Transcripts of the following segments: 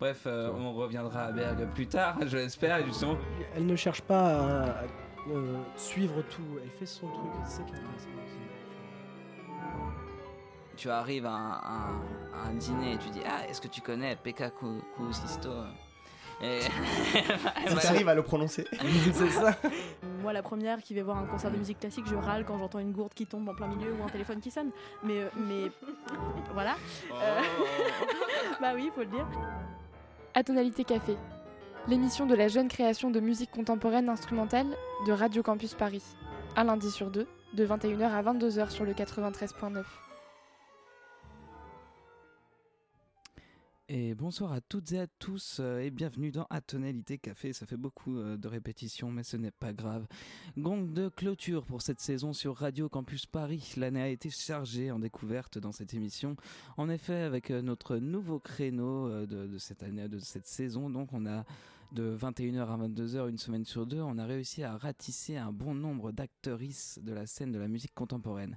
Bref, euh, on reviendra à Berg plus tard, je l'espère, justement. Elle ne cherche pas à, euh, suivre tout, elle fait son truc, c'est ça qui est intéressant. Tu arrives à un, dîner et tu dis Ah, est-ce que tu connais Pekka Kusisto et... tu arrives à le prononcer. c'est ça. Moi, la première qui va voir un concert de musique classique, je râle quand j'entends une gourde qui tombe en plein milieu ou un téléphone qui sonne. Mais, euh, mais voilà. Oh. bah oui, il faut le dire. À tonalité café, l'émission de la jeune création de musique contemporaine instrumentale de Radio Campus Paris. Un lundi sur deux, de 21h à 22h sur le 93.9. Et bonsoir à toutes et à tous euh, et bienvenue dans Atonalité Café. Ça fait beaucoup euh, de répétitions mais ce n'est pas grave. Gong de clôture pour cette saison sur Radio Campus Paris. L'année a été chargée en découvertes dans cette émission. En effet, avec euh, notre nouveau créneau de, cette année, de cette saison, donc on a de 21h à 22h une semaine sur deux, on a réussi à ratisser un bon nombre d'actrices de la scène de la musique contemporaine.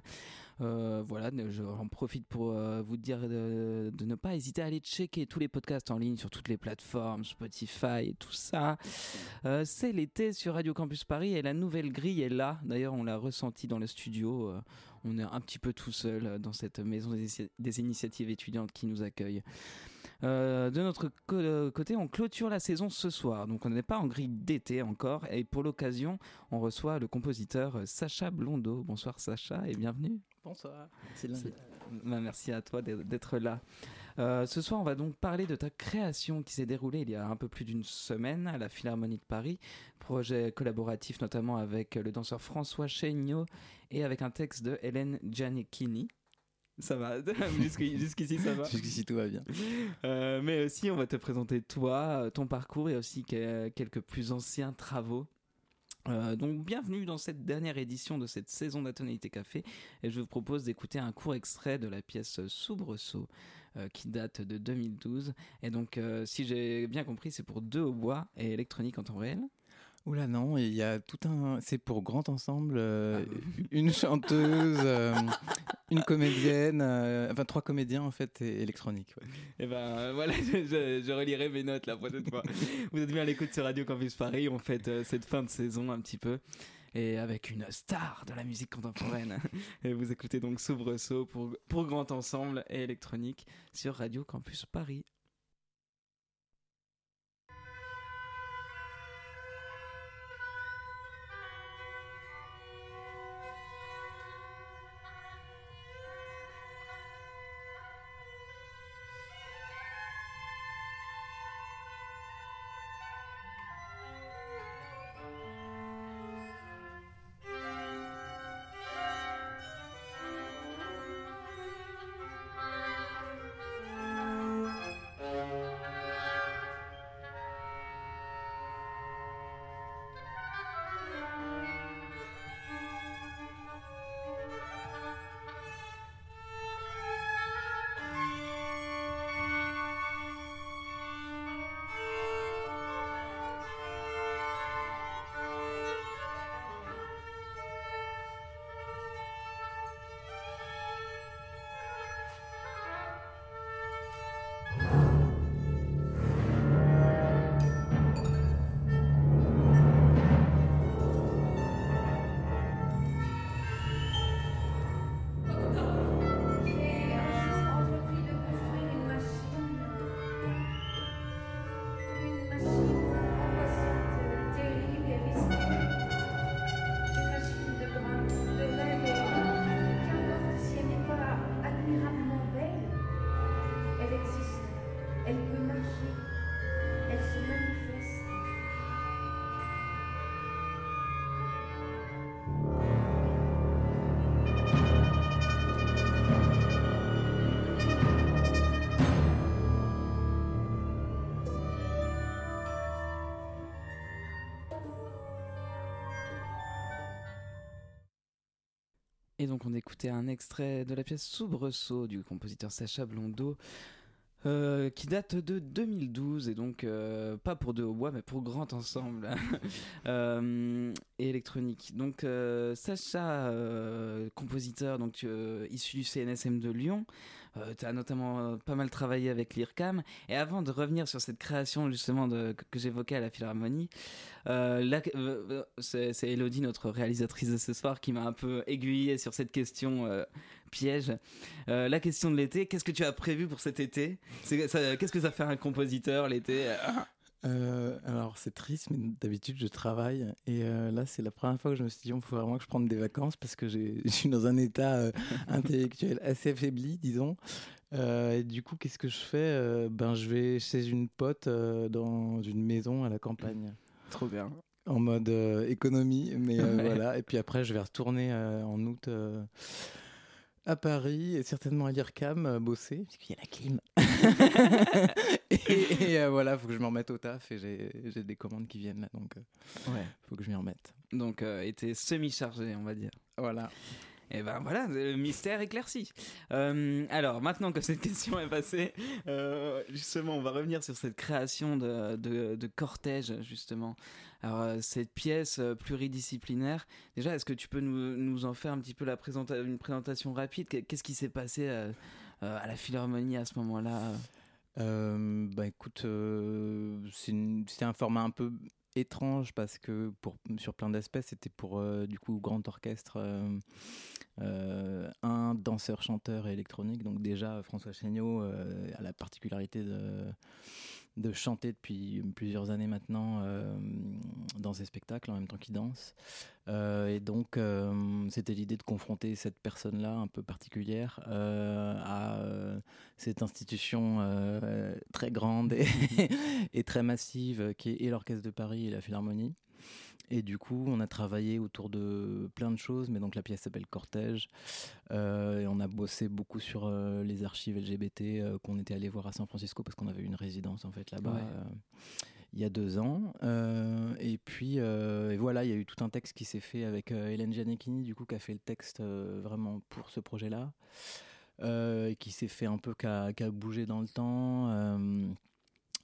Euh, voilà, j'en profite pour euh, vous dire de, ne pas hésiter à aller checker tous les podcasts en ligne sur toutes les plateformes, Spotify et tout ça. Euh, c'est l'été sur Radio Campus Paris et la nouvelle grille est là. D'ailleurs, on l'a ressenti dans le studio. on est un petit peu tout seul dans cette maison des initiatives étudiantes qui nous accueille. Euh, de notre côté, on clôture la saison ce soir, donc on n'est pas en grille d'été encore, et pour l'occasion, on reçoit le compositeur Sacha Blondeau. Bonsoir Sacha et bienvenue. Bonsoir. Bah, merci à toi d'être là. Euh, ce soir, on va donc parler de ta création qui s'est déroulée il y a un peu plus d'une semaine à la Philharmonie de Paris. Projet collaboratif notamment avec le danseur François Chéniaud et avec un texte de Hélène Giannichini. Ça va, jusqu'ici ça va. Jusqu'ici tout va bien. Euh, mais aussi on va te présenter toi, ton parcours et aussi quelques plus anciens travaux. Euh, donc bienvenue dans cette dernière édition de cette saison d'Atonalité Café et je vous propose d'écouter un court extrait de la pièce Soubresaut euh, qui date de 2012 et donc si j'ai bien compris c'est pour deux bois et électronique en temps réel. Oula non, il y a tout un... C'est pour grand ensemble, euh, ah une chanteuse, euh, une comédienne, euh, enfin trois comédiens en fait, et électronique. Et eh ben voilà, je, relirai mes notes la prochaine fois. Vous êtes bien à l'écoute sur Radio Campus Paris, on fête cette fin de saison un petit peu. Et avec une star de la musique contemporaine. Et vous écoutez donc Soubresaut pour, pour grand ensemble et électronique sur Radio Campus Paris. Donc on écoutait un extrait de la pièce Soubresaut du compositeur Sacha Blondeau. Euh, qui date de 2012 et donc euh, pas pour deux au bois mais pour grand ensemble euh, et électronique. Donc Sacha, compositeur donc issu du CNSM de Lyon, tu as notamment pas mal travaillé avec l'IRCAM et avant de revenir sur cette création justement que, j'évoquais à la Philharmonie, c'est Elodie notre réalisatrice de ce soir qui m'a un peu aiguillé sur cette question piège. Euh, la question de l'été, qu'est-ce que tu as prévu pour cet été? Qu'est-ce que ça fait un compositeur l'été? Euh, alors c'est triste, mais d'habitude je travaille et euh, là c'est la première fois que je me suis dit il faut vraiment que je prenne des vacances parce que je suis dans un état euh, intellectuel assez affaibli, disons. Et du coup, qu'est-ce que je fais? Ben je vais chez une pote dans une maison à la campagne. Trop bien. en mode économie, mais Ouais. voilà. Et puis après, je vais retourner en août à Paris et certainement à l'IRCAM bosser, parce qu'il y a la clim. et et, euh, voilà, faut que je me remette au taf et j'ai des commandes qui viennent là, donc euh, Ouais. faut que je m'y remette. Donc, euh, été semi-chargé, on va dire. Voilà. Et ben voilà, le mystère éclairci. Euh, alors, maintenant que cette question est passée, euh, justement, on va revenir sur cette création de, de, de cortège, justement. Alors, euh, cette pièce euh, pluridisciplinaire, déjà, est-ce que tu peux nous, en faire un petit peu la présenta une présentation rapide? Qu'est- Qu'est-ce qui s'est passé euh, à la Philharmonie à ce moment-là? Euh, bah écoute, euh, c'était un format un peu étrange parce que pour, sur plein d'aspects, c'était pour du coup grand orchestre, un danseur, chanteur et électronique. Donc déjà, François Chéniaud a la particularité de, de chanter depuis plusieurs années maintenant euh, dans ses spectacles en même temps qu'il danse. Euh, et donc, euh, c'était l'idée de confronter cette personne-là un peu particulière à cette institution très grande et, très massive qui est l'Orchestre de Paris et la Philharmonie. Et du coup, on a travaillé autour de plein de choses, mais donc la pièce s'appelle Cortège. Euh, et on a bossé beaucoup sur euh, les archives LGBT euh, qu'on était allé voir à San Francisco parce qu'on avait une résidence en fait là-bas. Ouais. il y a deux ans. Et puis et voilà, il y a eu tout un texte qui s'est fait avec Hélène Gianecchini, du coup, qui a fait le texte vraiment pour ce projet-là, et qui s'est fait un peu, qui a, qui a bougé dans le temps.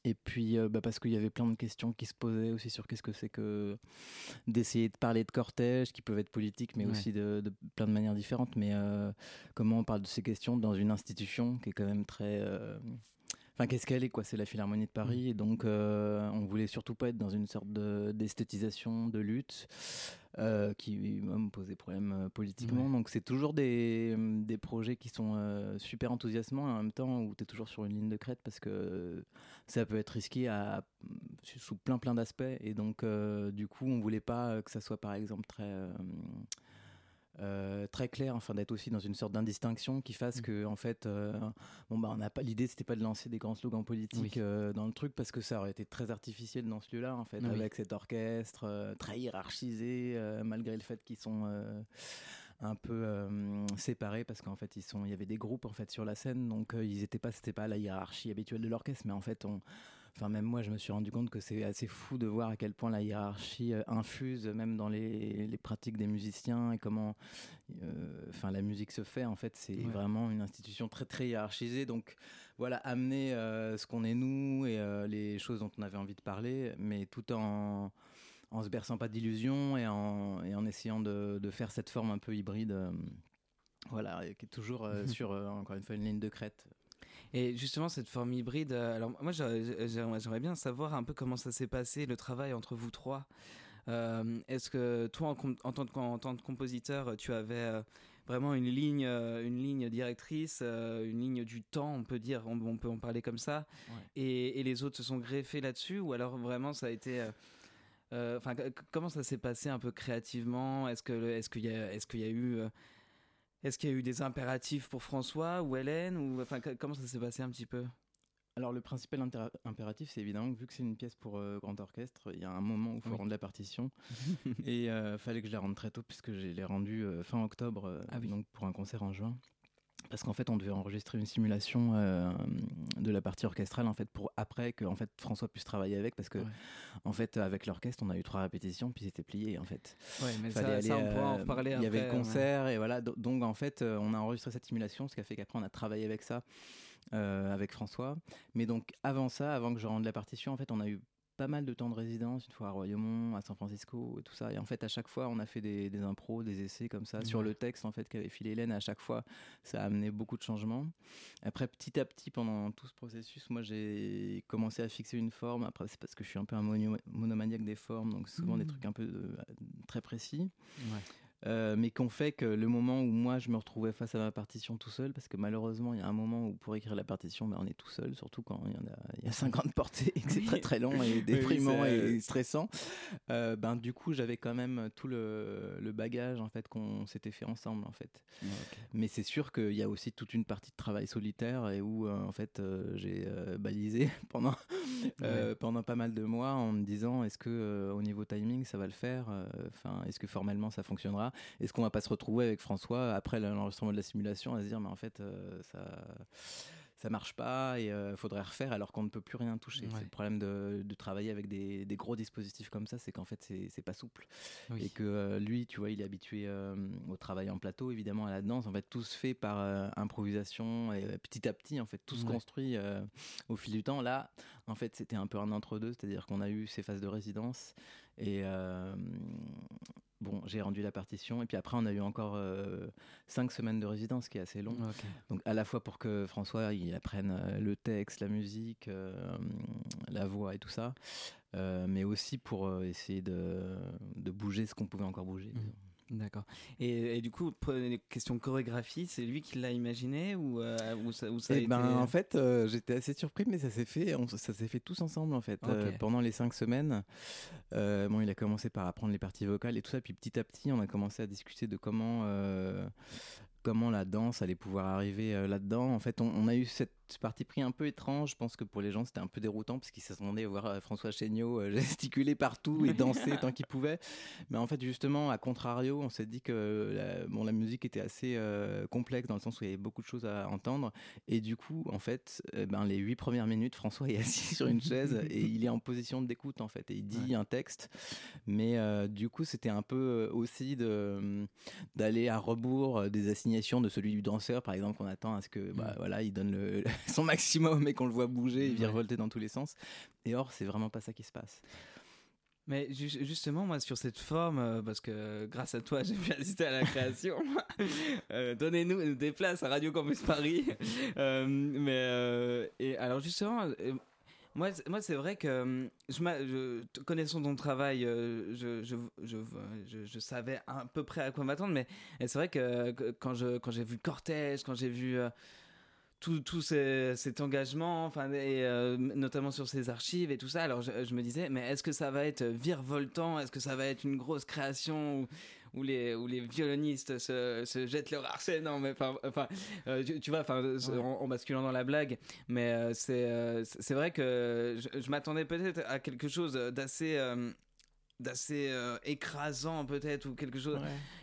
Et puis, euh, bah, parce qu'il y avait plein de questions qui se posaient aussi sur qu'est-ce que c'est que d'essayer de parler de cortège, qui peuvent être politiques, mais Ouais. aussi de, de plein de manières différentes. Mais euh, comment on parle de ces questions dans une institution qui est quand même très. euh, Enfin, qu'est-ce qu'elle est, quoi C'est la Philharmonie de Paris. Et donc, euh, on voulait surtout pas être dans une sorte de- d'esthétisation, de, lutte, euh, qui moi, me posait problème euh, politiquement. Ouais. Donc, c'est toujours des, des projets qui sont euh, super enthousiasmants et en même temps où tu es toujours sur une ligne de crête parce que ça peut être risqué à, sous plein plein d'aspects. Et donc, du coup, on voulait pas que ça soit, par exemple, très. Euh, très clair, enfin d'être aussi dans une sorte d'indistinction qui fasse que en fait, euh, bon bah on n'a pas l'idée, c'était pas de lancer des grands slogans politiques Oui. euh, dans le truc parce que ça aurait été très artificiel dans ce lieu-là en fait, Oui. avec cet orchestre euh, très hiérarchisé malgré le fait qu'ils sont un peu séparés parce qu'en fait ils sont, il y avait des groupes en fait sur la scène donc ils étaient pas, c'était pas la hiérarchie habituelle de l'orchestre, mais en fait on Enfin, même moi, je me suis rendu compte que c'est assez fou de voir à quel point la hiérarchie euh, infuse même dans les, les pratiques des musiciens et comment euh, enfin, la musique se fait. En fait, c'est Ouais. vraiment une institution très, très hiérarchisée. Donc, voilà, amener euh, ce qu'on est nous et euh, les choses dont on avait envie de parler, mais tout en, en se berçant pas d'illusions et en, et en essayant de, de faire cette forme un peu hybride. euh, voilà, qui est toujours euh, sur, euh, encore une fois, une ligne de crête. Et justement, cette forme hybride, euh, alors moi j'aimerais bien savoir un peu comment ça s'est passé, le travail entre vous trois. Euh, Est-ce que toi, en, tant que, en tant que compositeur, tu avais euh, vraiment une ligne, euh, une ligne directrice, une ligne du temps, on peut dire, on, on peut en parler comme ça, Ouais. et, et les autres se sont greffés là-dessus, ou alors vraiment ça a été... Enfin, comment ça s'est passé un peu créativement? Est-ce que, est-ce qu'il y a, est-ce qu'il y a eu, est-ce qu'il y a eu des impératifs pour François ou Hélène ou enfin comment ça s'est passé un petit peu? Alors le principal impératif, c'est évidemment que vu que c'est une pièce pour euh, grand orchestre, il y a un moment où il faut Oui. rendre la partition. et il fallait que je la rende très tôt puisque je l'ai rendue euh, fin octobre, euh, Ah oui. donc pour un concert en juin. Parce qu'en fait on devait enregistrer une simulation euh, de la partie orchestrale en fait pour après que en fait François puisse travailler avec parce que Ouais. en fait avec l'orchestre on a eu trois répétitions puis c'était plié en fait. Ouais, mais ça, ça, aller, on pourra en euh, reparler il y avait le concert et voilà. Do- donc en fait euh, on a enregistré cette simulation ce qui a fait qu'après on a travaillé avec ça euh, avec François. Mais donc avant ça avant que je rende la partition en fait on a eu pas mal de temps de résidence, une fois à Royaumont, à San Francisco et tout ça. Et en fait, à chaque fois, on a fait des, des impros, des essais comme ça sur le texte en fait qu'avait filé Hélène. À chaque fois, ça a amené beaucoup de changements. Après, petit à petit, pendant tout ce processus, moi, j'ai commencé à fixer une forme. Après, c'est parce que je suis un peu un monomaniaque des formes, donc souvent des Mhm. trucs un peu euh, très précis. Ouais. Euh, mais qu'on fait que le moment où moi je me retrouvais face à ma partition tout seul, parce que malheureusement il y a un moment où pour écrire la partition, ben, on est tout seul, surtout quand il y, en a, il y a 50 portées et que c'est très très long et déprimant et stressant. Euh, ben, du coup j'avais quand même tout le, le bagage en fait qu'on s'était fait ensemble en fait. Mais c'est sûr qu'il y a aussi toute une partie de travail solitaire et où euh, en fait euh, j'ai euh, balisé pendant euh, pendant pas mal de mois en me disant est-ce que euh, au niveau timing ça va le faire? Euh, enfin est-ce que formellement ça fonctionnera? Est-ce qu'on va pas se retrouver avec François après l'enregistrement de la simulation à se dire mais en fait euh, ça ça marche pas et il faudrait refaire alors qu'on ne peut plus rien toucher. Ouais. C'est le problème de, de travailler avec des, des gros dispositifs comme ça, c'est qu'en fait c'est pas souple Oui. et que euh, lui, tu vois, il est habitué euh, au travail en plateau, évidemment à la danse. En fait, tout se fait par euh, improvisation et euh, petit à petit, en fait, tout se Ouais. construit euh, au fil du temps. Là, en fait, c'était un peu un entre-deux, c'est-à-dire qu'on a eu ces phases de résidence et euh, bon, j'ai rendu la partition et puis après, on a eu encore euh, cinq semaines de résidence, qui est assez long. Donc à la fois pour que François il apprenne euh, le texte, la musique, euh, la voix et tout ça, euh, mais aussi pour essayer de, de bouger ce qu'on pouvait encore bouger. Mhm. D'accord. Et, et du coup, questions chorégraphie, c'est lui qui l'a imaginé ou, euh, ou ça, ou ça a Eh été... ben, en fait, euh, j'étais assez surpris, mais ça s'est fait, on- ça s'est fait tous ensemble en fait. Euh, pendant les cinq semaines, bon, il a commencé par apprendre les parties vocales et tout ça, puis petit à petit, on a commencé à discuter de comment, comment la danse allait pouvoir arriver là-dedans. En fait, on, on a eu cette partie pris un peu étrange. Je pense que pour les gens, c'était un peu déroutant parce qu'ils s'attendaient à voir euh, François Chéniaud euh, gesticuler partout et danser tant qu'il pouvait. Mais en fait, justement, à contrario, on s'est dit que la, bon, la musique était assez euh, complexe dans le sens où il y avait beaucoup de choses à entendre. Et du coup, en fait, eh ben, les huit premières minutes, François est assis sur une chaise et il est en position d'écoute, en fait. Et il dit un texte. Mais euh, du coup, c'était un peu euh, aussi d'aller à rebours euh, des assignations de celui du danseur, par exemple, qu'on attend à ce que, bah, voilà, il donne le, son maximum et qu'on le voit bouger et Ouais. virevolter dans tous les sens. Et or, c'est vraiment pas ça qui se passe. Mais ju- justement, moi, sur cette forme, euh, parce que grâce à toi, j'ai pu assister à la création. Euh, Donnez-nous des places à Radio Campus Paris. Euh, mais euh, et alors justement, moi, c'est- moi, c'est vrai que je, je- connaissant ton travail, je, je, je, savais à peu près à quoi m'attendre. Mais c'est vrai que, quand je quand j'ai vu le cortège, quand j'ai vu tout, tout cet engagement, enfin, et, euh, notamment sur ces archives et tout ça. Alors je, je me disais, mais est-ce que ça va être virevoltant? Est-ce que ça va être une grosse création où, où les, où les violonistes se, se jettent leur archet Non, mais enfin, euh, tu, tu vois, enfin, en, en basculant dans la blague, mais euh, c'est euh, c'est c'est vrai que je, je m'attendais peut-être à quelque chose d'assez. D'assez euh, écrasant peut-être ou quelque chose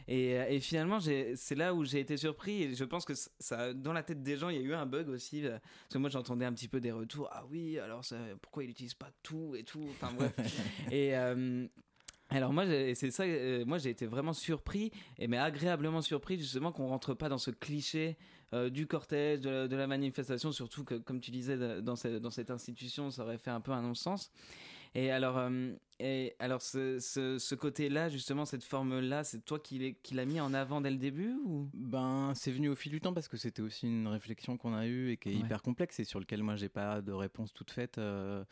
et, euh, et finalement, c'est là où j'ai été surpris. Et je pense que ça- dans la tête des gens, il y a eu un bug aussi. euh, Parce que moi, j'entendais un petit peu des retours. Ah oui, alors ça, pourquoi il n'utilise pas tout et tout Enfin bref. et. euh, alors moi j'ai- c'est ça euh, moi j'ai été vraiment surpris et mais agréablement surpris justement qu'on rentre pas dans ce cliché euh, du cortège de la, de la manifestation surtout que comme tu disais de- dans cette, dans cette institution ça aurait fait un peu un non-sens et alors euh, et alors ce, ce, ce côté là justement cette forme là c'est toi qui l'ai- qui l'a mis en avant dès le début ou? Ben, c'est venu au fil du temps parce que c'était aussi une réflexion qu'on a eue et qui est Ouais. hyper complexe et sur lequel moi j'ai pas de réponse toute faite. euh,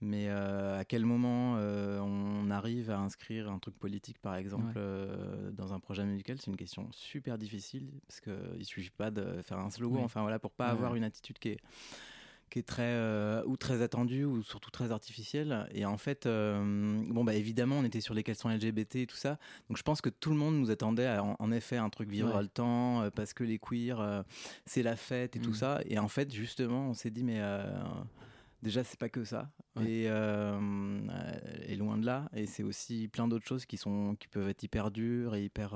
mais euh, à quel moment on arrive à inscrire un truc politique, par exemple, Ouais. dans un projet musical, c'est une question super difficile parce que il suffit pas de faire un slogan. Oui. Enfin voilà, pour pas Ouais, avoir ouais. une attitude qui est qui est très euh, ou très attendue ou surtout très artificielle et en fait euh, bon bah évidemment on était sur les questions LGBT et tout ça. Donc je pense que tout le monde nous attendait à, en, en effet un truc virevoltant euh, parce que les queers c'est la fête et tout Mm. ça. Et en fait justement on s'est dit mais déjà c'est pas que ça. Ouais. et, et loin de là. Et c'est aussi plein d'autres choses qui sont qui peuvent être hyper dures et hyper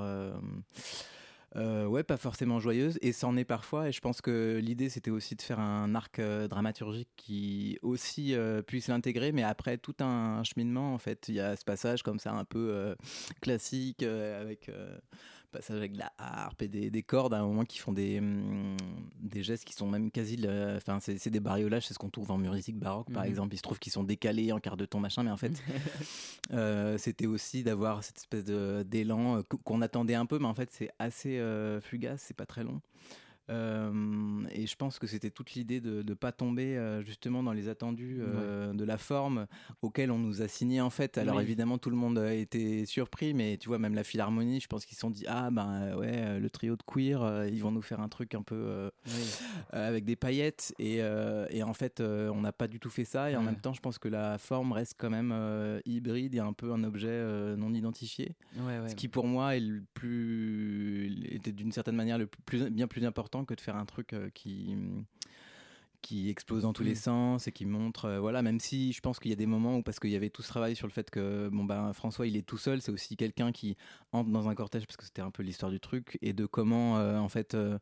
euh, ouais, pas forcément joyeuse, et c'en est parfois. Et je pense que l'idée, c'était aussi de faire un arc euh, dramaturgique qui aussi euh, puisse l'intégrer, mais après tout un cheminement, en fait, il y a ce passage comme ça un peu classique avec euh, passage avec de la harpe et des, des cordes à un moment qui font des, hum, des gestes qui sont même quasi, enfin, c'est c'est des bariolages, c'est ce qu'on trouve en musique baroque, par Mhm. exemple. Il se trouve qu'ils sont décalés en quart de ton machin, mais en fait, euh, c'était aussi d'avoir cette espèce d'élan euh, qu- qu'on attendait un peu, mais en fait c'est assez euh, fugace, c'est pas très long. Euh, et je pense que c'était toute l'idée de ne pas tomber euh, justement dans les attendus euh, de la forme auquel on nous a signé en fait. Alors Oui. évidemment tout le monde a été surpris, mais tu vois même la Philharmonie, je pense qu'ils se sont dit ah ben ouais le trio de queer, ils vont nous faire un truc un peu avec des paillettes et, et en fait on n'a pas du tout fait ça et en Ouais. même temps je pense que la forme reste quand même hybride et un peu un objet non identifié ouais. ce qui pour moi est le plus était d'une certaine manière le plus, bien plus important que de faire un truc euh, qui qui explose dans tous les Mm. sens et qui montre euh, voilà même si je pense qu'il y a des moments où parce qu'il y avait tout ce travail sur le fait que bon ben François il est tout seul c'est aussi quelqu'un qui entre dans un cortège parce que c'était un peu l'histoire du truc et de comment euh, en fait euh,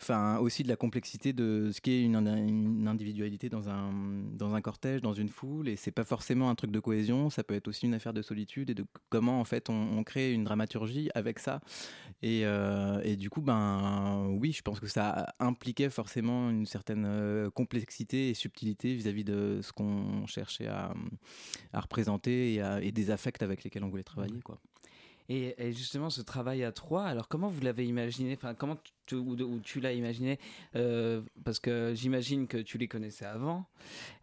enfin aussi de la complexité de ce qu'est une, une individualité dans un dans un cortège dans une foule et c'est pas forcément un truc de cohésion ça peut être aussi une affaire de solitude et de comment en fait on, on crée une dramaturgie avec ça. Et, euh, et du coup ben oui je pense que ça impliquait forcément une certaine euh, complexité et subtilité vis-à-vis de ce qu'on cherchait à, à représenter et, à- et des affects avec lesquels on voulait travailler quoi Et, et justement, ce travail à trois, alors comment vous l'avez imaginé? Enfin, comment tu, ou, ou tu l'as imaginé? Euh, Parce que j'imagine que tu les connaissais avant,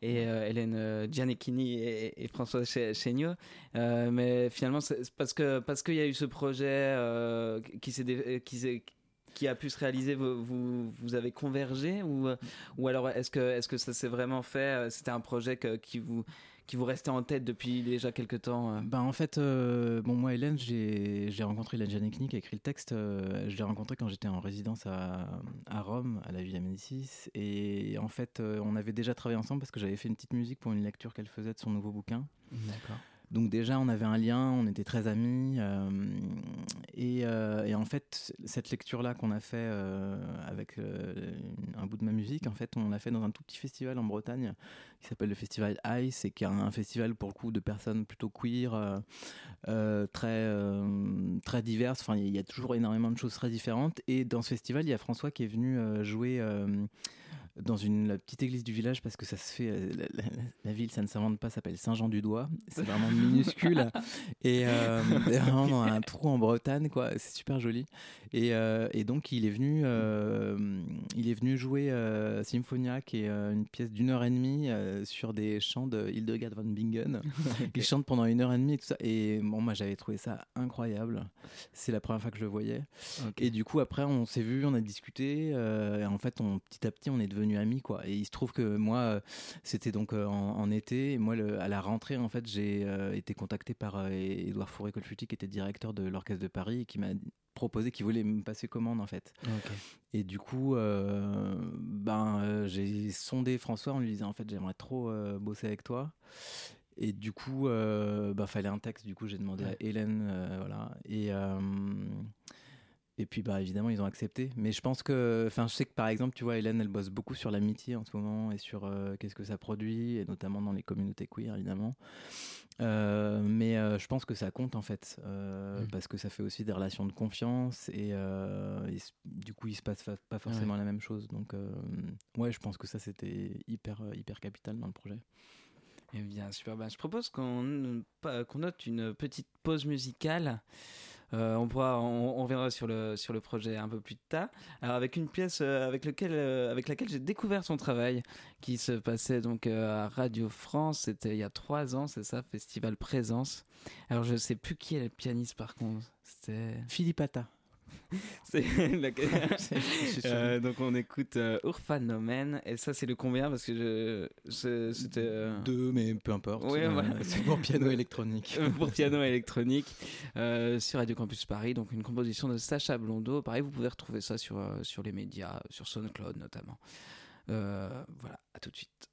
et euh, Hélène euh, Gianecchini et, et François Chéniaud. Euh, mais finalement, c'est parce que parce qu'il y a eu ce projet qui s'est dé- qui s'est qui a pu se réaliser, vous, vous, vous avez convergé ou, ou alors est-ce que, est que ça s'est vraiment fait? C'était un projet que- qui, vous, qui vous restait en tête depuis déjà quelques temps euh Ben en fait, euh, bon moi Hélène, j'ai rencontré Hélène Janekni qui a écrit le texte. euh, je l'ai rencontré quand j'étais en résidence à, à Rome, à la Villa Médicis. Et en fait, euh, on avait déjà travaillé ensemble parce que j'avais fait une petite musique pour une lecture qu'elle faisait de son nouveau bouquin. D'accord. Donc déjà, on avait un lien, on était très amis. euh, et, euh, et en fait, cette lecture-là qu'on a fait euh, avec un bout de ma musique, en fait, on l'a fait dans un tout petit festival en Bretagne qui s'appelle le festival Ice et qui est un festival pour le coup de personnes plutôt queer, très, très diverses. Enfin, il y a toujours énormément de choses très différentes. Et dans ce festival, il y a François qui est venu jouer. Dans une la petite église du village parce que ça se fait euh, la, la- la ville ça ne s'invente pas s'appelle Saint-Jean-du-Doigt c'est vraiment minuscule. Et euh, vraiment dans un trou en Bretagne quoi. C'est super joli. Et, euh, et donc il est venu euh, il est venu jouer Symphonia qui est une pièce d'une heure et demie sur des chants de Hildegard von Bingen. Il chante pendant une heure et demie et tout ça. Et bon moi j'avais trouvé ça incroyable. C'est la première fois que je le voyais. Et du coup, après, on s'est vu, on a discuté. et en fait, on, petit à petit, on est devenus amis, quoi. Et il se trouve que moi, euh, c'était donc euh, en, en été. Et moi, le- à la rentrée, en fait, j'ai euh, été contacté par Édouard Fourré-Colfuti, qui était directeur de l'Orchestre de Paris, et qui m'a proposé qu'il voulait me passer commande, en fait. Et du coup, euh, ben, euh, j'ai sondé François en lui disant, en fait, j'aimerais trop euh, bosser avec toi. Et du coup, bah, fallait un texte. Du coup, j'ai demandé à Hélène, voilà. Et et puis, bah, évidemment, ils ont accepté. Mais je pense que, enfin, je sais que par exemple, tu vois, Hélène, elle bosse beaucoup sur l'amitié en ce moment et sur euh, qu'est-ce que ça produit, et notamment dans les communautés queer, évidemment. Euh, mais euh, je pense que ça compte en fait, euh, Mm. parce que ça fait aussi des relations de confiance et, du coup, il se passe pas forcément la même chose. Donc, ouais, je pense que ça c'était hyper, hyper capital dans le projet. Eh bien, super. Ben, je propose qu'on qu'on note une petite pause musicale. Euh, on, pourra, on, reviendra sur le, sur le projet un peu plus tard. Alors, avec une pièce euh, avec, euh, avec laquelle j'ai découvert son travail, qui se passait donc à Radio France. C'était il y a trois ans, c'est ça, Festival Présence. Alors, je sais plus qui est le pianiste par contre. C'était. Philippe Atta. C'est la- Euh, donc on écoute euh, Urfanomen et ça c'est le combien? Parce que je c'était euh, Deux, mais peu importe. Oui, Euh, voilà. C'est pour piano électronique. pour piano électronique euh, sur Radio Campus Paris. Donc une composition de Sacha Blondeau. Pareil vous pouvez retrouver ça sur sur les médias sur SoundCloud notamment. Voilà. À tout de suite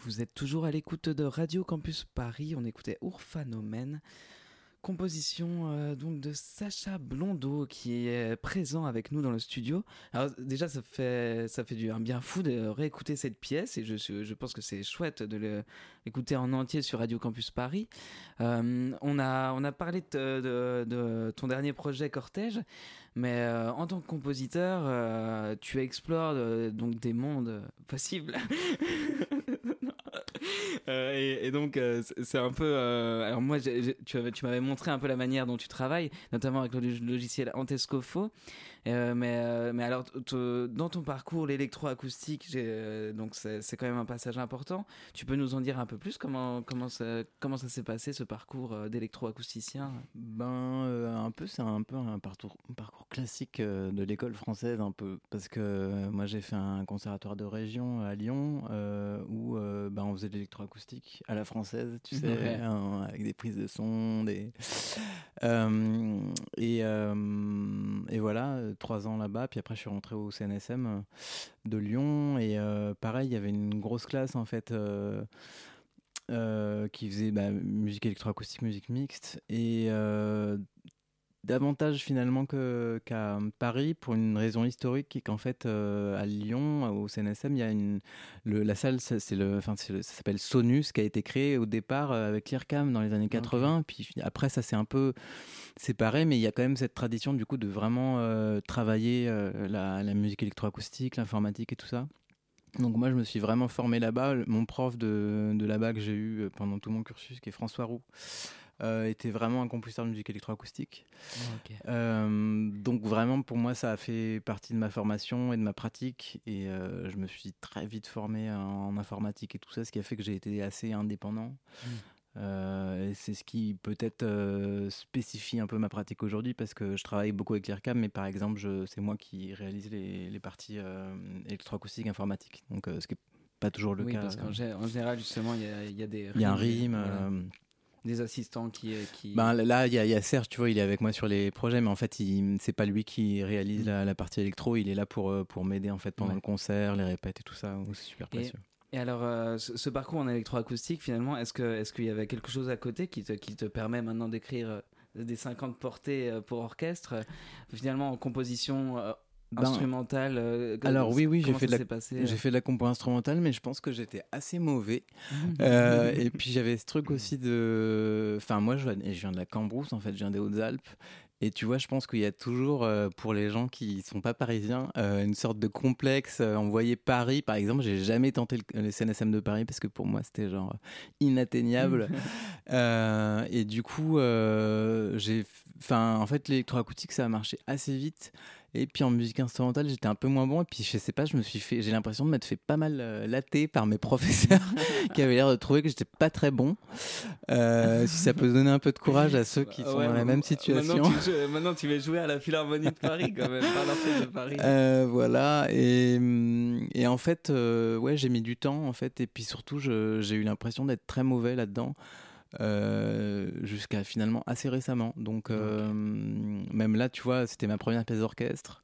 Vous êtes toujours à l'écoute de Radio Campus Paris. On écoutait Ourphanomène, composition euh, donc de Sacha Blondeau qui est présent avec nous dans le studio. Déjà ça fait ça fait du un bien fou de réécouter cette pièce et je, je pense que c'est chouette de l'écouter en entier sur Radio Campus Paris. Euh, on a on a parlé de, ton dernier projet Cortège, mais euh, en tant que compositeur, tu explores donc des mondes possibles. Euh, et, donc, euh, c'est un peu. Euh, alors, moi, tu m'avais montré un peu la manière dont tu travailles, notamment avec le logiciel Antescofo. Euh, mais, euh, mais alors, dans ton parcours, l'électroacoustique, euh, donc c'est quand même un passage important. Tu peux nous en dire un peu plus? Comment, comment ça, comment ça s'est passé ce parcours d'électroacousticien? Ben, un peu, c'est un peu un parcours, un parcours classique de l'école française, un peu. Parce que moi, j'ai fait un conservatoire de région à Lyon où ben, on faisait de l'électroacoustique à la française, tu sais, hein, avec des prises de son, des. et, et voilà trois ans là-bas, puis après je suis rentré au CNSM euh, de Lyon et euh, pareil, il y avait une grosse classe en fait. Euh, qui faisait bah, musique électroacoustique, musique mixte, et davantage finalement qu'à Paris pour une raison historique qui est qu'en fait à Lyon au CNSM il y a une le, la salle c'est le enfin ça s'appelle Sonus qui a été créé au départ avec l'IRCAM dans les années 80 puis après ça c'est un peu séparé, mais il y a quand même cette tradition du coup de vraiment euh, travailler euh, la, musique électroacoustique, l'informatique et tout ça. Donc moi je me suis vraiment formé là-bas. Mon prof de, de là-bas que j'ai eu euh, pendant tout mon cursus, qui est François Roux, était vraiment un compositeur de musique électroacoustique. donc vraiment pour moi ça a fait partie de ma formation et de ma pratique et je me suis très vite formé en, informatique et tout ça, ce qui a fait que j'ai été assez indépendant. Mmh. Euh, c'est ce qui peut-être euh, spécifie un peu ma pratique aujourd'hui parce que je travaille beaucoup avec l'IRCAM, mais par exemple, c'est moi qui réalise les, les parties euh, électroacoustiques informatiques. Donc, ce qui n'est pas toujours le oui, cas. parce qu'en général, justement, il y, y a, des. Il y a un rime. Des assistants qui. qui... Ben, là, il y, y, a Serge, tu vois, il est avec moi sur les projets, mais en fait, c'est pas lui qui réalise mm. la, partie électro, il est là pour, pour m'aider en fait pendant le concert, les répètes et tout ça. C'est super précieux. Et alors, euh, ce, parcours en électroacoustique, finalement, est-ce qu'il est qu'il y avait quelque chose à côté qui te, qui te permet maintenant d'écrire euh, des 50 portées euh, pour orchestre, finalement en composition ben, instrumentale Alors oui, oui, j'ai fait, de la, j'ai fait de la compo instrumentale, mais je pense que j'étais assez mauvais. et puis j'avais ce truc aussi de... Enfin, moi, je, viens de la Cambrousse, en fait, je viens des Hautes-Alpes. Et tu vois, je pense qu'il y a toujours, euh, pour les gens qui sont pas parisiens, euh, une sorte de complexe. Euh, on voyait Paris, par exemple, j'ai jamais tenté le, CNSM de Paris parce que pour moi c'était genre inatteignable. et du coup, j'ai, enfin, en fait, l'électroacoustique ça a marché assez vite. Et puis en musique instrumentale, j'étais un peu moins bon. Et puis je sais pas, je me suis fait, j'ai l'impression de m'être fait pas mal euh, latter par mes professeurs qui avaient l'air de trouver que j'étais pas très bon. Euh, si ça peut donner un peu de courage à ceux qui sont dans la même situation. Maintenant tu, vas jouer à la Philharmonie de Paris quand même, pas de Paris. Euh, voilà. Et, et en fait, ouais, j'ai mis du temps en fait. Et puis surtout, j'ai eu l'impression d'être très mauvais là-dedans. Euh, jusqu'à finalement assez récemment. Donc euh, même là, tu vois, c'était ma première pièce d'orchestre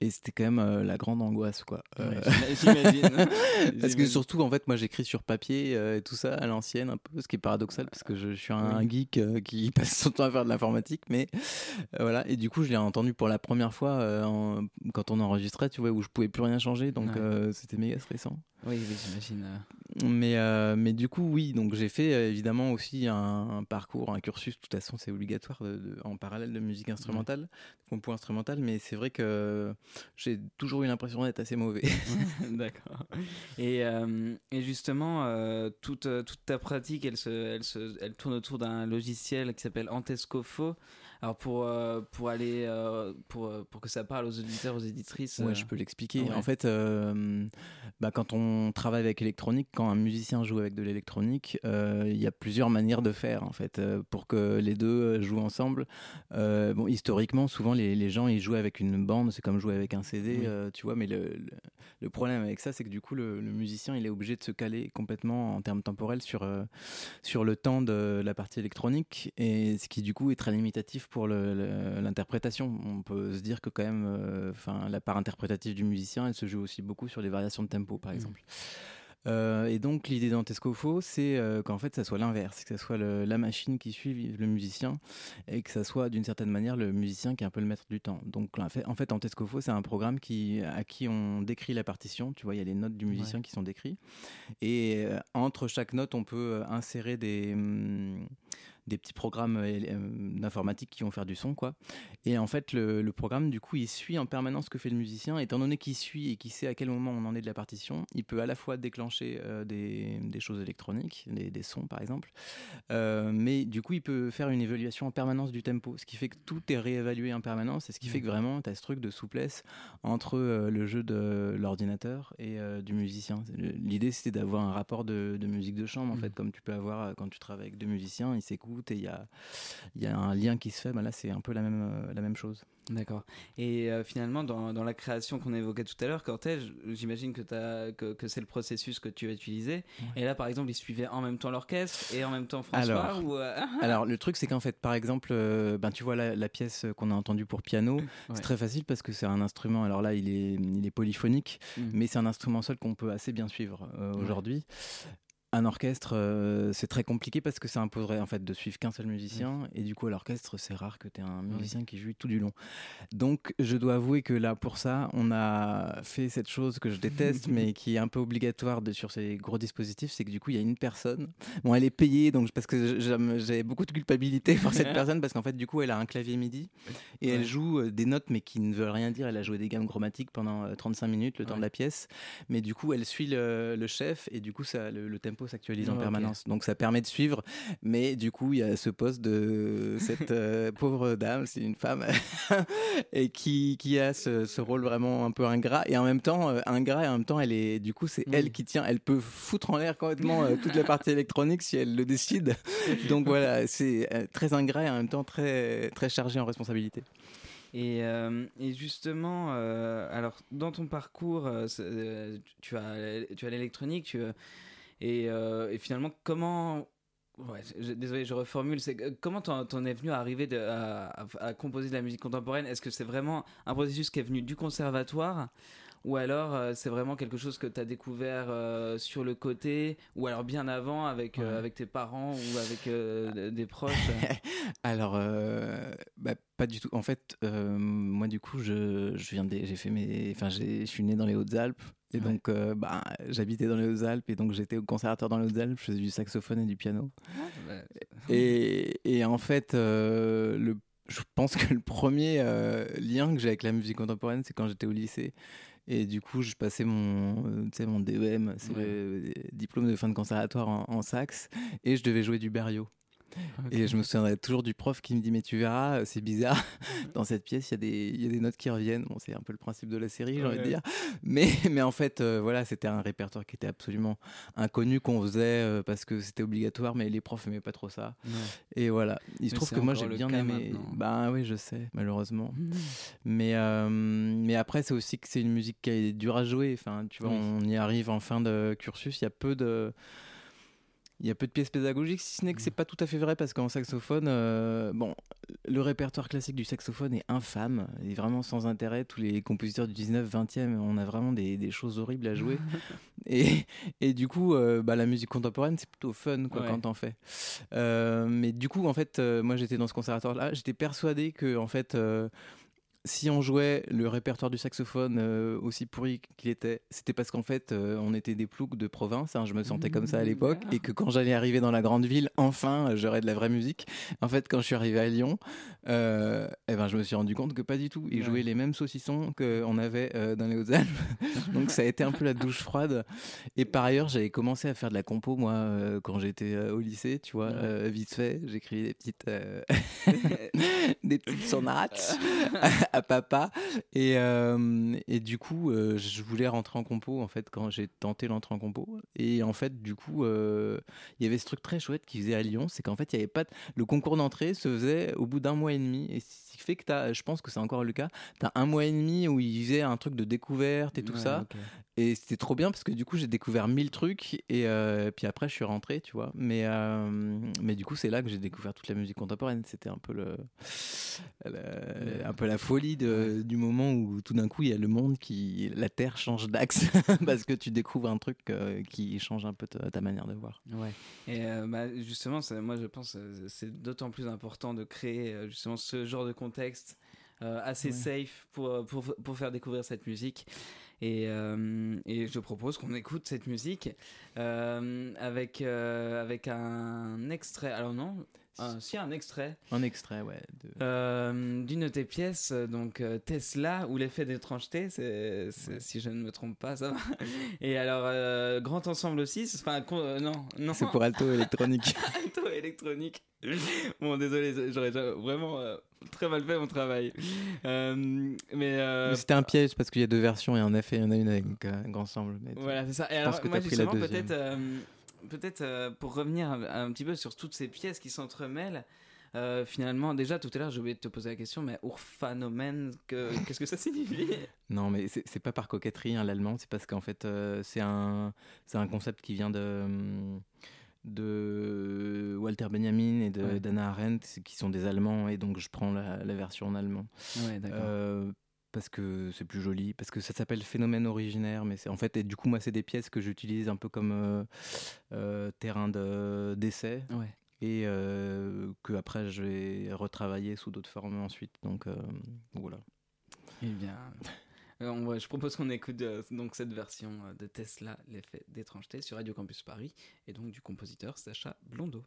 et c'était quand même euh, la grande angoisse quoi. J'imagine. parce que surtout en fait moi j'écris sur papier et tout ça à l'ancienne un peu, ce qui est paradoxal parce que je, suis un, geek qui passe son temps à faire de l'informatique, mais voilà. Et du coup je l'ai entendu pour la première fois quand on enregistrait, tu vois, où je pouvais plus rien changer, donc c'était méga stressant. Oui, oui, j'imagine. Mais, euh, mais du coup, oui, donc j'ai fait euh, évidemment aussi un, parcours, un cursus, de toute façon c'est obligatoire de, en parallèle de musique instrumentale, de compo instrumentale, mais c'est vrai que j'ai toujours eu l'impression d'être assez mauvais. D'accord. Et, euh, justement, toute, toute ta pratique, elle tourne autour d'un logiciel qui s'appelle Antescofo. Alors pour, euh, pour aller euh, pour, euh, pour que ça parle aux auditeurs, aux éditrices. Ouais, je peux l'expliquer. En fait, bah, quand on travaille avec électronique, quand un musicien joue avec de l'électronique, il y a plusieurs manières de faire en fait pour que les deux jouent ensemble. bon, historiquement, souvent les, les, gens ils jouent avec une bande, c'est comme jouer avec un CD, tu vois. Mais le, le, problème avec ça, c'est que du coup le, musicien il est obligé de se caler complètement en termes temporels sur sur le temps de la partie électronique et ce qui du coup est très limitatif pour l'interprétation. On peut se dire que quand même, euh, enfin, la part interprétative du musicien, elle se joue aussi beaucoup sur les variations de tempo, par mmh. exemple. Euh, et donc l'idée dans Tescofo, c'est euh, qu'en fait ça soit l'inverse, que ça soit le- la machine qui suit le musicien et que ça soit d'une certaine manière le musicien qui est un peu le maître du temps. Donc en fait, en, fait, en Tescofo, c'est un programme qui, à qui on décrit la partition. Tu vois, il y a les notes du musicien qui sont décrites. Et entre chaque note, on peut insérer des, hum, des petits programmes euh, euh, d'informatique qui vont faire du son. quoi. Et en fait, le, le programme, du coup, il suit en permanence ce que fait le musicien. Étant donné qu'il suit et qu'il sait à quel moment on en est de la partition, il peut à la fois déclencher euh, des, des choses électroniques, des, des sons par exemple, euh, mais du coup, il peut faire une évaluation en permanence du tempo, ce qui fait que tout est réévalué en permanence et ce qui fait que vraiment, tu as ce truc de souplesse entre euh, le jeu de l'ordinateur et du musicien. L'idée, c'était d'avoir un rapport de, de musique de chambre, en Mm. fait, comme tu peux avoir quand tu travailles avec deux musiciens, ils s'écoutent et il y a, il y a un lien qui se fait. Ben là, c'est un peu la même, euh, la même chose. D'accord. Et euh, finalement, dans, dans la création qu'on évoquait tout à l'heure, Cortège, j'imagine que, t'as- que, que c'est le processus que tu as utilisé. Et là, par exemple, ils suivaient en même temps l'orchestre et en même temps François Alors, ou, euh, Alors, le truc, c'est qu'en fait, par exemple, euh, ben, tu vois la, la pièce qu'on a entendue pour piano, Ouais. c'est très facile parce que c'est un instrument. Alors là, il est, il est polyphonique, Mhm. mais c'est un instrument seul qu'on peut assez bien suivre aujourd'hui. Un orchestre, euh, c'est très compliqué parce que ça imposerait en fait de suivre qu'un seul musicien. Et du coup à l'orchestre c'est rare que tu aies un musicien qui joue tout du long. Donc je dois avouer que là pour ça on a fait cette chose que je déteste mais qui est un peu obligatoire de, sur ces gros dispositifs, c'est que du coup il y a une personne, bon elle est payée donc parce que j'ai beaucoup de culpabilité pour cette personne parce qu'en fait du coup elle a un clavier MIDI et elle joue euh, des notes mais qui ne veulent rien dire, elle a joué des gammes chromatiques pendant euh, 35 minutes le temps Ouais. de la pièce. Mais du coup elle suit le, le chef et du coup ça, le, le tempo s'actualise en permanence. Donc ça permet de suivre. Mais du coup il y a ce poste de cette euh, pauvre dame c'est une femme et qui, qui a ce, ce rôle vraiment un peu ingrat. Et en même temps euh, ingrat et en même temps elle est du coup c'est elle qui tient. Elle peut foutre en l'air complètement euh, toute la partie électronique si elle le décide. Donc voilà c'est très ingrat et en même temps très très chargé en responsabilité. Et, euh, et justement, euh, alors dans ton parcours, euh, tu as, tu as l'électronique, tu et, euh, et finalement comment, ouais, je- désolé, je reformule, c'est que, comment t'en, es venu à arriver de- à, à- à composer de la musique contemporaine? Est-ce que c'est vraiment un processus qui est venu du conservatoire? Ou alors euh, c'est vraiment quelque chose que tu as découvert euh, sur le côté ou alors bien avant avec, euh, Ouais. avec tes parents ou avec euh, des proches? Alors, euh, bah, pas du tout. En fait, euh, moi, du coup, je, je viens j'ai fait mes, enfin, j'ai- je suis né dans les Hautes-Alpes. Et Ouais. donc, euh, bah, j'habitais dans les Hautes-Alpes et donc j'étais au conservatoire dans les Hautes-Alpes. Je faisais du saxophone et du piano. Ouais. Et, et en fait, euh, le, je pense que le premier euh, lien que j'ai avec la musique contemporaine, c'est quand j'étais au lycée. Et du coup, je passais mon, mon DEM, c'est Ouais. le diplôme de fin de conservatoire en, en sax, et je devais jouer du Et je me souviendrai toujours du prof qui me dit Mais tu verras, c'est bizarre, dans cette pièce, il y, a des- il y a des notes qui reviennent. Bon, c'est un peu le principe de la série, j'ai envie de dire. Mais, mais en fait, euh, voilà, c'était un répertoire qui était absolument inconnu, qu'on faisait euh, parce que c'était obligatoire, mais les profs n'aimaient pas trop ça. Ouais. Et voilà, il se trouve que moi j'ai bien aimé. maintenant. Bah oui, je sais, malheureusement. Mais, euh, mais après, c'est aussi que c'est une musique qui est dure à jouer. Enfin, tu vois, on y arrive en fin de cursus, il y a peu de. Il y a peu de pièces pédagogiques, si ce n'est que c'est pas tout à fait vrai parce qu'en saxophone, euh, bon, le répertoire classique du saxophone est infâme, est vraiment sans intérêt. Tous les compositeurs du 19, 20e, on a vraiment des, des choses horribles à jouer. et, et du coup, euh, bah, la musique contemporaine, c'est plutôt fun quoi, Ouais. quand t'en fais. Euh, mais du coup, en fait, euh, moi j'étais dans ce conservatoire-là, j'étais persuadé que, en fait, si on jouait le répertoire du saxophone euh, aussi pourri qu'il était, c'était parce qu'en fait, euh, on était des ploucs de province. hein, je me sentais comme ça à l'époque. Et que quand j'allais arriver dans la grande ville, enfin, euh, j'aurais de la vraie musique. En fait, quand je suis arrivé à Lyon, euh, eh ben, je me suis rendu compte que pas du tout. Ils Ouais. jouaient les mêmes saucissons qu'on avait dans les Hautes-Alpes. Donc ça a été un peu la douche froide. Et par ailleurs, j'avais commencé à faire de la compo, moi, quand j'étais au lycée, tu vois, vite fait. J'écrivais des petites, des petites sonates à papa. Et, euh, et du coup, euh, je voulais rentrer en compo, en fait, quand j'ai tenté l'entrée en compo. Et en fait, du coup, euh, il y avait ce truc très chouette qu'ils faisaient à Lyon, c'est qu'en fait, il y avait pas le concours d'entrée se faisait au bout d'un mois et demi. Et qui fait que t'as, je pense que c'est encore le cas, tu as un mois et demi où ils faisaient un truc de découverte et tout Ouais, ça. Et c'était trop bien parce que du coup, j'ai découvert mille trucs et euh, puis après, je suis rentré, tu vois. Mais, euh, mais du coup, c'est là que j'ai découvert toute la musique contemporaine. C'était un peu le, le- un peu la folie. de, du moment où tout d'un coup il y a le monde qui, la Terre change d'axe parce que tu découvres un truc euh, qui change un peu ta, ta manière de voir. Ouais. Et bah, justement, ça- moi je pense que c'est d'autant plus important de créer justement ce genre de contexte euh, assez Ouais. safe pour, pour, pour faire découvrir cette musique. Et, euh, et je propose qu'on écoute cette musique euh, avec, euh, avec un extrait. Alors non, un, si un extrait Un extrait, ouais. de- euh, d'une de tes pièces, euh, donc euh, Tesla ou l'effet d'étrangeté, c'est, c'est- Ouais. si je ne me trompe pas, ça va. Et alors, euh, grand ensemble aussi, enfin, con- euh, non, non, C'est pour alto électronique. alto électronique. bon, désolé, j'aurais vraiment très mal fait mon travail. Mais Mais C'était un piège parce qu'il y a deux versions et en effet, il y en a une avec un grand ensemble. Voilà, c'est ça. Et alors, moi, justement, peut-être, peut-être euh, pour revenir un, un petit peu sur toutes ces pièces qui s'entremêlent, euh, finalement, déjà tout à l'heure, j'ai oublié de te poser la question, mais Urphanomène, que- qu'est-ce que ça signifie? Non, mais c'est pas par coquetterie, hein, l'allemand, c'est parce qu'en fait, euh, c'est un, un concept qui vient de, de Walter Benjamin et de- Ouais. d'Anna Arendt, qui sont des Allemands, et donc je prends la, la version en allemand. Ouais, d'accord. Parce que c'est plus joli, parce que ça s'appelle phénomène originaire, mais c'est en fait, et du coup, moi, c'est des pièces que j'utilise un peu comme euh, euh, terrain de- d'essai, Ouais. et euh, que après je vais retravailler sous d'autres formes ensuite. Donc euh, voilà. Eh bien, on va- je propose qu'on écoute donc cette version de Tesla, l'effet d'étrangeté, sur Radio Campus Paris, et donc du compositeur Sacha Blondeau.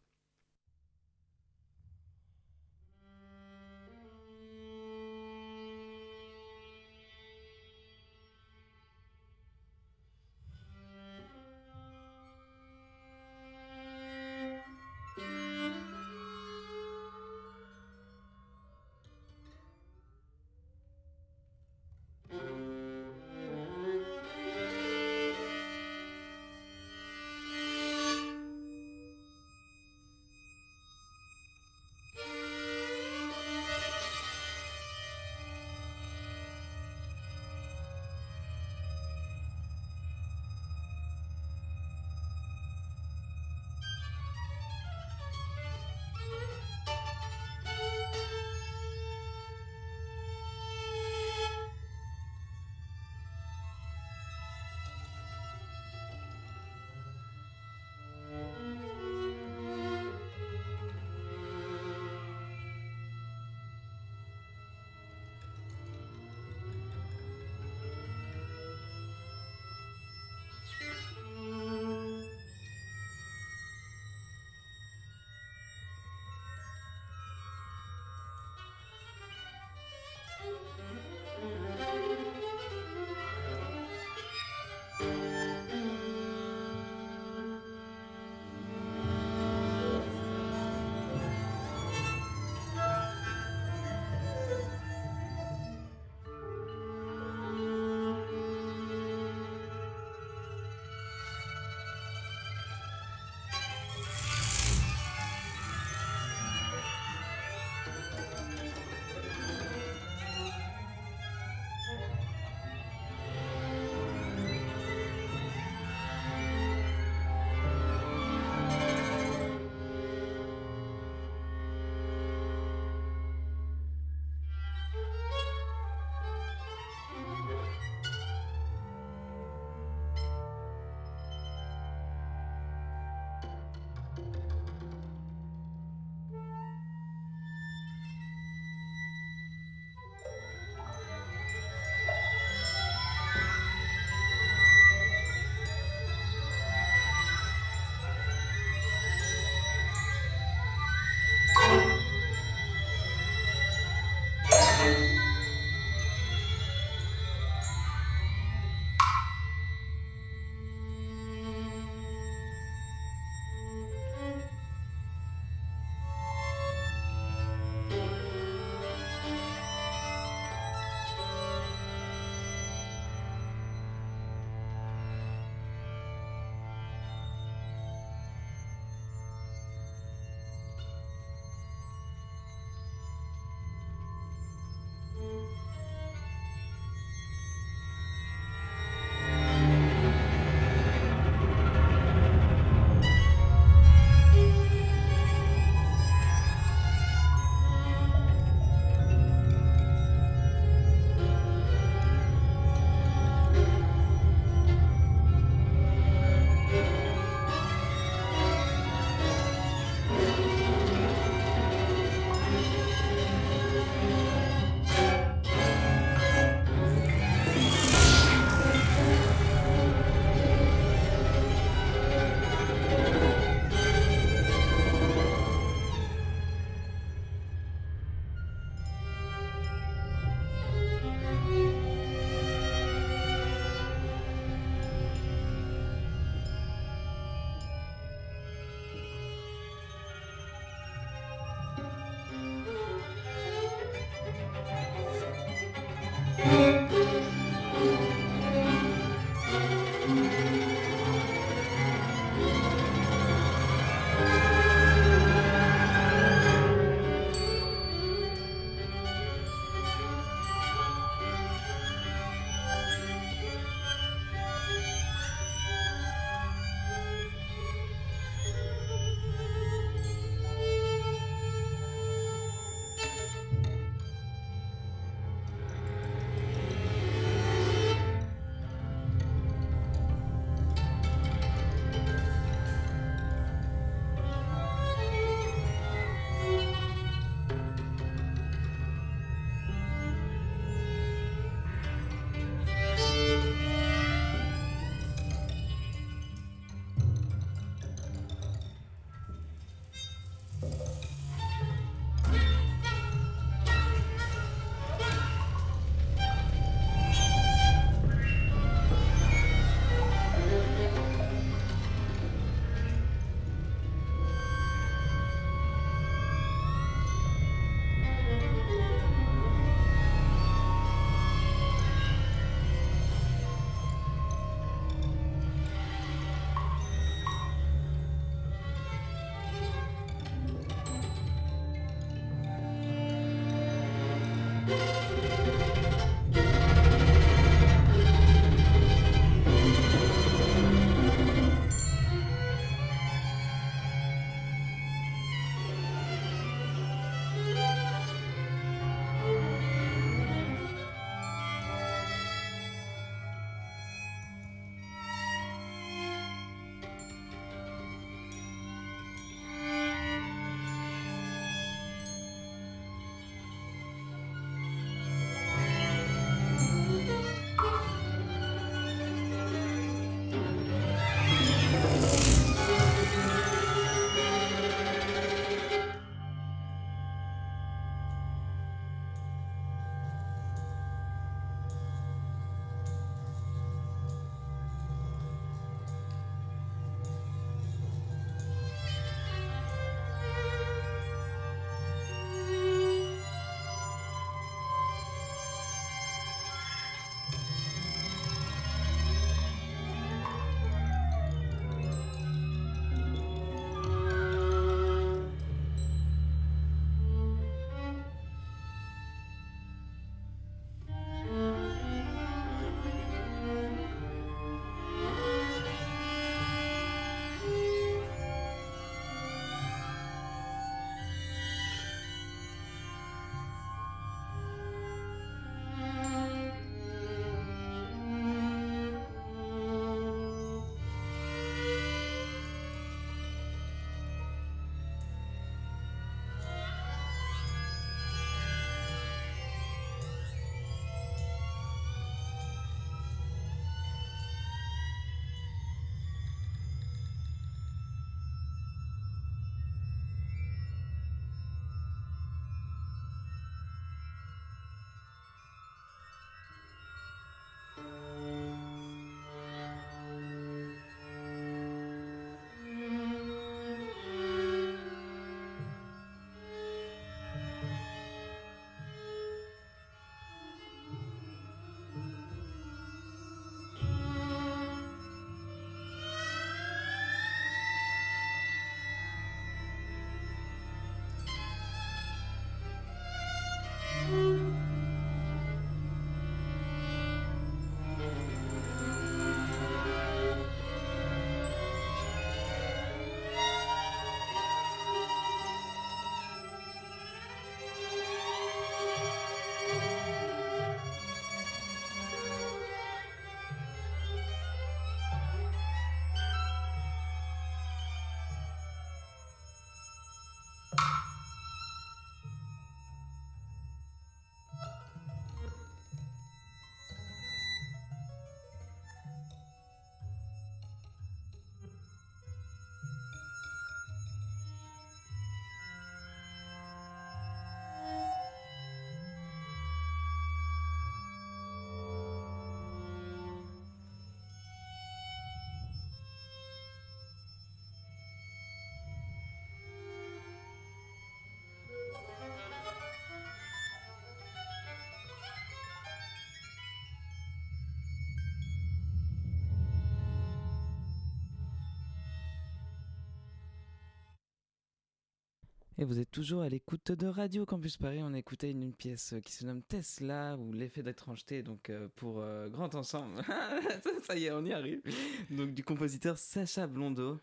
Et vous êtes toujours à l'écoute de Radio Campus Paris. On a écouté une, pièce qui se nomme Tesla ou l'effet d'étrangeté, donc euh, pour euh, Grand Ensemble. ça y est, on y arrive. Donc du compositeur Sacha Blondeau.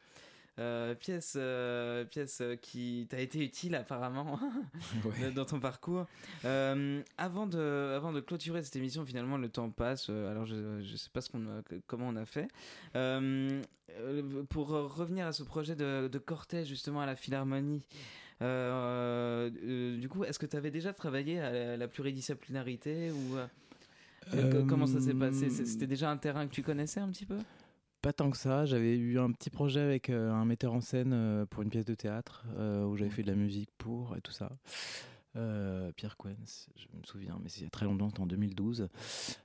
Euh, pièce, pièce qui t'a été utile apparemment dans ton parcours. avant, de, avant de clôturer cette émission, finalement, le temps passe. alors, je ne sais pas ce qu'on comment on a fait. pour revenir à ce projet de, de cortège, justement, à la Philharmonie. Euh, euh, du coup, est-ce que tu avais déjà travaillé à la, pluridisciplinarité ou euh, comment ça s'est passé? C'était déjà un terrain que tu connaissais un petit peu? Pas tant que ça. J'avais eu un petit projet avec un metteur en scène pour une pièce de théâtre où j'avais fait de la musique pour et tout ça. Pierre Quens, je me souviens, mais c'est il y a très longtemps, c'était en 2012.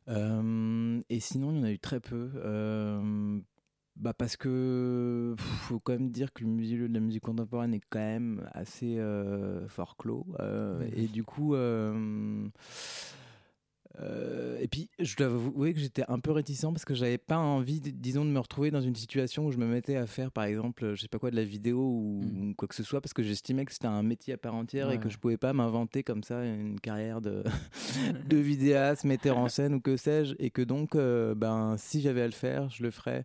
et sinon, il y en a eu très peu bah parce que faut quand même dire que le milieu de la musique contemporaine est quand même assez euh, fort clos euh, et du coup euh, et puis je dois avouer que j'étais un peu réticent parce que j'avais pas envie disons de me retrouver dans une situation où je me mettais à faire par exemple je sais pas quoi de la vidéo ou, mmh. quoi que ce soit parce que j'estimais que c'était un métier à part entière et que je pouvais pas m'inventer comme ça une carrière de de vidéaste metteur en scène ou que sais-je et que donc ben si j'avais à le faire je le ferais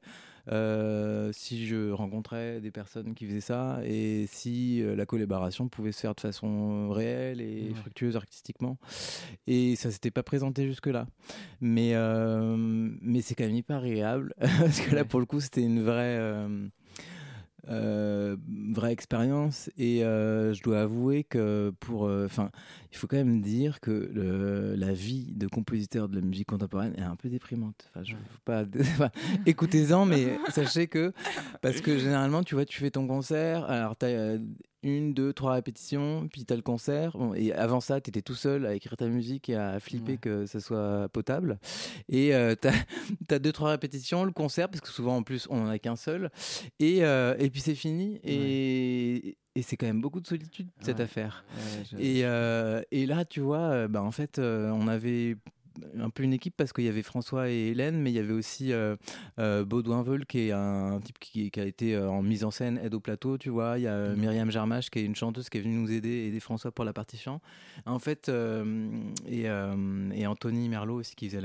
euh, si je rencontrais des personnes qui faisaient ça et si euh, la collaboration pouvait se faire de façon réelle et fructueuse artistiquement. Et ça s'était pas présenté jusque-là. Mais, euh, mais c'est quand même hyper agréable parce que là, pour le coup, c'était une vraie euh, vraie expérience et euh, je dois avouer que pour euh, enfin il faut quand même dire que la vie de compositeur de la musique contemporaine est un peu déprimante enfin je pas écoutez-en mais sachez que parce que généralement tu vois tu fais ton concert alors tu as une, deux, trois répétitions, puis tu as le concert. et avant ça, tu étais tout seul à écrire ta musique et à flipper que ça soit potable. Et euh, tu as, deux, trois répétitions, le concert, parce que souvent en plus, on n'en a qu'un seul. Et, euh, et puis c'est fini. Et. Et c'est quand même beaucoup de solitude cette affaire. et, euh, et, là, tu vois, bah, en fait, on avait un peu une équipe parce qu'il y avait François et Hélène, mais il y avait aussi euh, euh, Baudouin Veul qui est un, type qui, a été euh, en mise en scène, aide au plateau, tu vois. Il y a mhm. Myriam Jarmache qui est une chanteuse qui est venue nous aider, aider François pour la partie chant. En fait, et, et, Anthony Merlot aussi qui faisait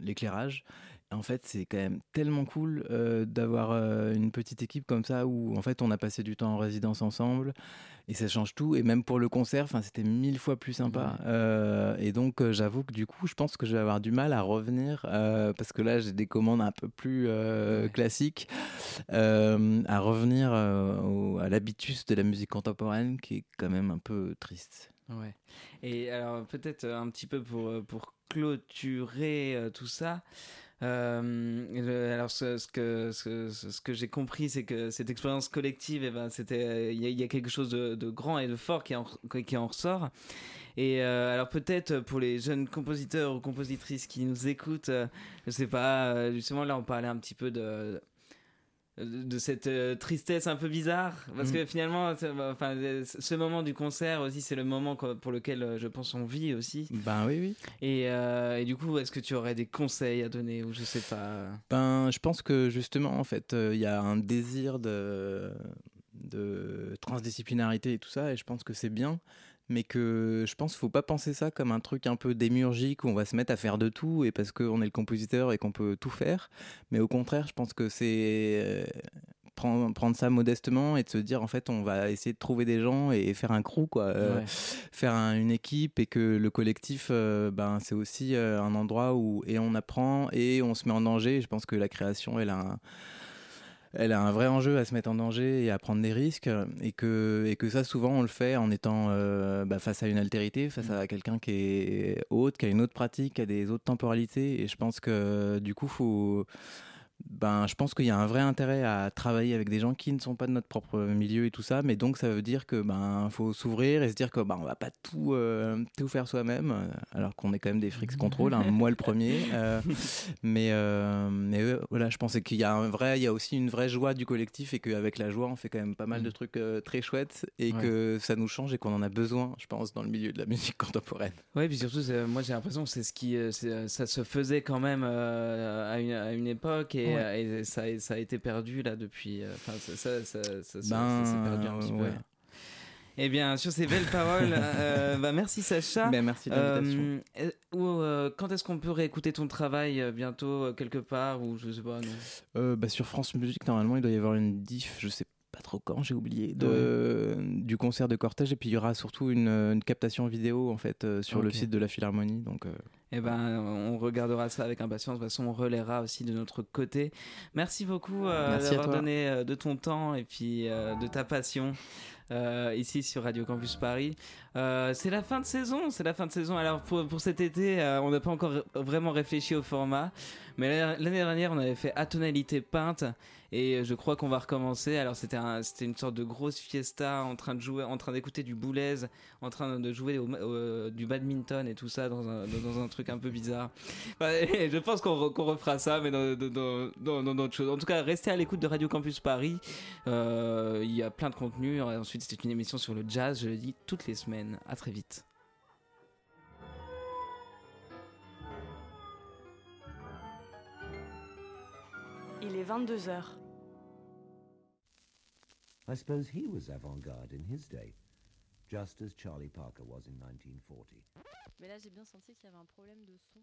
l'éclairage en fait, c'est quand même tellement cool euh, d'avoir euh, une petite équipe comme ça où en fait on a passé du temps en résidence ensemble et ça change tout. Et même pour le concert, enfin c'était mille fois plus sympa. Euh, et donc j'avoue que du coup, je pense que je vais avoir du mal à revenir parce que là j'ai des commandes un peu plus classiques à revenir à l'habitus de la musique contemporaine qui est quand même un peu triste. Ouais. Et alors peut-être un petit peu pour pour clôturer tout ça. Euh, alors, ce, que, ce, que j'ai compris, c'est que cette expérience collective, eh ben, c'était, il y, a quelque chose de, grand et de fort qui en, qui en ressort. Et euh, alors peut-être pour les jeunes compositeurs ou compositrices qui nous écoutent, euh, je sais pas, justement là on parlait un petit peu de de cette euh, tristesse un peu bizarre. Parce mm. que finalement enfin ce moment du concert aussi c'est le moment pour lequel euh, je pense on vit aussi. Ben oui oui. Et, euh, et du coup est-ce que tu aurais des conseils à donner ou je sais pas ben je pense que justement en fait il y a un désir de de transdisciplinarité et tout ça et je pense que c'est bien mais que je pense qu'il faut pas penser ça comme un truc un peu démurgique où on va se mettre à faire de tout et parce qu'on est le compositeur et qu'on peut tout faire. Mais au contraire, je pense que c'est euh, prendre, prendre, ça modestement et de se dire en fait on va essayer de trouver des gens et faire un crew quoi, euh, faire une équipe et que le collectif, euh, ben c'est aussi un endroit où et on apprend et on se met en danger. Je pense que la création elle a un elle a un vrai enjeu à se mettre en danger et à prendre des risques et que, ça souvent on le fait en étant euh, bah, face à une altérité, face à quelqu'un qui est autre, qui a une autre pratique, qui a des autres temporalités et je pense que du coup faut ben, je pense qu'il y a un vrai intérêt à travailler avec des gens qui ne sont pas de notre propre milieu et tout ça, mais donc ça veut dire que ben faut s'ouvrir et se dire que ben on va pas tout euh, tout faire soi-même, euh, alors qu'on est quand même des freaks contrôle, hein, moi le premier. Euh, mais mais voilà, je pensais qu'il y a un vrai, il y a aussi une vraie joie du collectif et qu'avec la joie on fait quand même pas mal de mm. trucs très chouettes et que ça nous change et qu'on en a besoin, je pense, dans le milieu de la musique contemporaine. Oui, puis surtout moi j'ai l'impression que c'est ce qui ça se faisait quand même à une, à, une, époque et et, ça, ça, a été perdu là depuis. Euh, enfin, ça, ça, ça, s'est ben, perdu un petit peu. Eh bien, sur ces belles paroles, euh, bah, merci Sacha. Ben, merci de l'invitation. Euh, euh, euh, quand est-ce qu'on peut réécouter ton travail euh, bientôt euh, quelque part ou je sais pas non? Euh, bah, sur France Musique, normalement, il doit y avoir une diff, je sais pas trop quand, j'ai oublié, de, du concert de cortège. Et puis il y aura surtout une, une captation vidéo en fait euh, sur le site de la Philharmonie. Donc, euh, Eh ben, on regardera ça avec impatience. De toute façon, on relaiera aussi de notre côté. Merci beaucoup euh, Merci d'avoir donné euh, de ton temps et puis de ta passion euh, ici sur Radio Campus Paris. Euh, c'est la fin de saison. C'est la fin de saison. Alors pour, pour cet été, euh, on n'a pas encore vraiment réfléchi au format, mais l'année l'année dernière, on avait fait à tonalité peinte. Et je crois qu'on va recommencer. Alors c'était un- c'était une sorte de grosse fiesta en train de jouer, en train d'écouter du boulez, en train de jouer au- du badminton et tout ça dans un, truc un peu bizarre. Je pense qu'on re- qu'on refera ça, mais dans d'autres choses. En tout cas, restez à l'écoute de Radio Campus Paris. Euh, Il y a plein de contenu. Ensuite, c'était une émission sur le jazz. Je le dis toutes les semaines. À très vite. Il est 22h. I suppose he was avant-garde in his day, just as Charlie Parker was in 1940. Mais là, j'ai bien senti qu'il y avait un problème de son.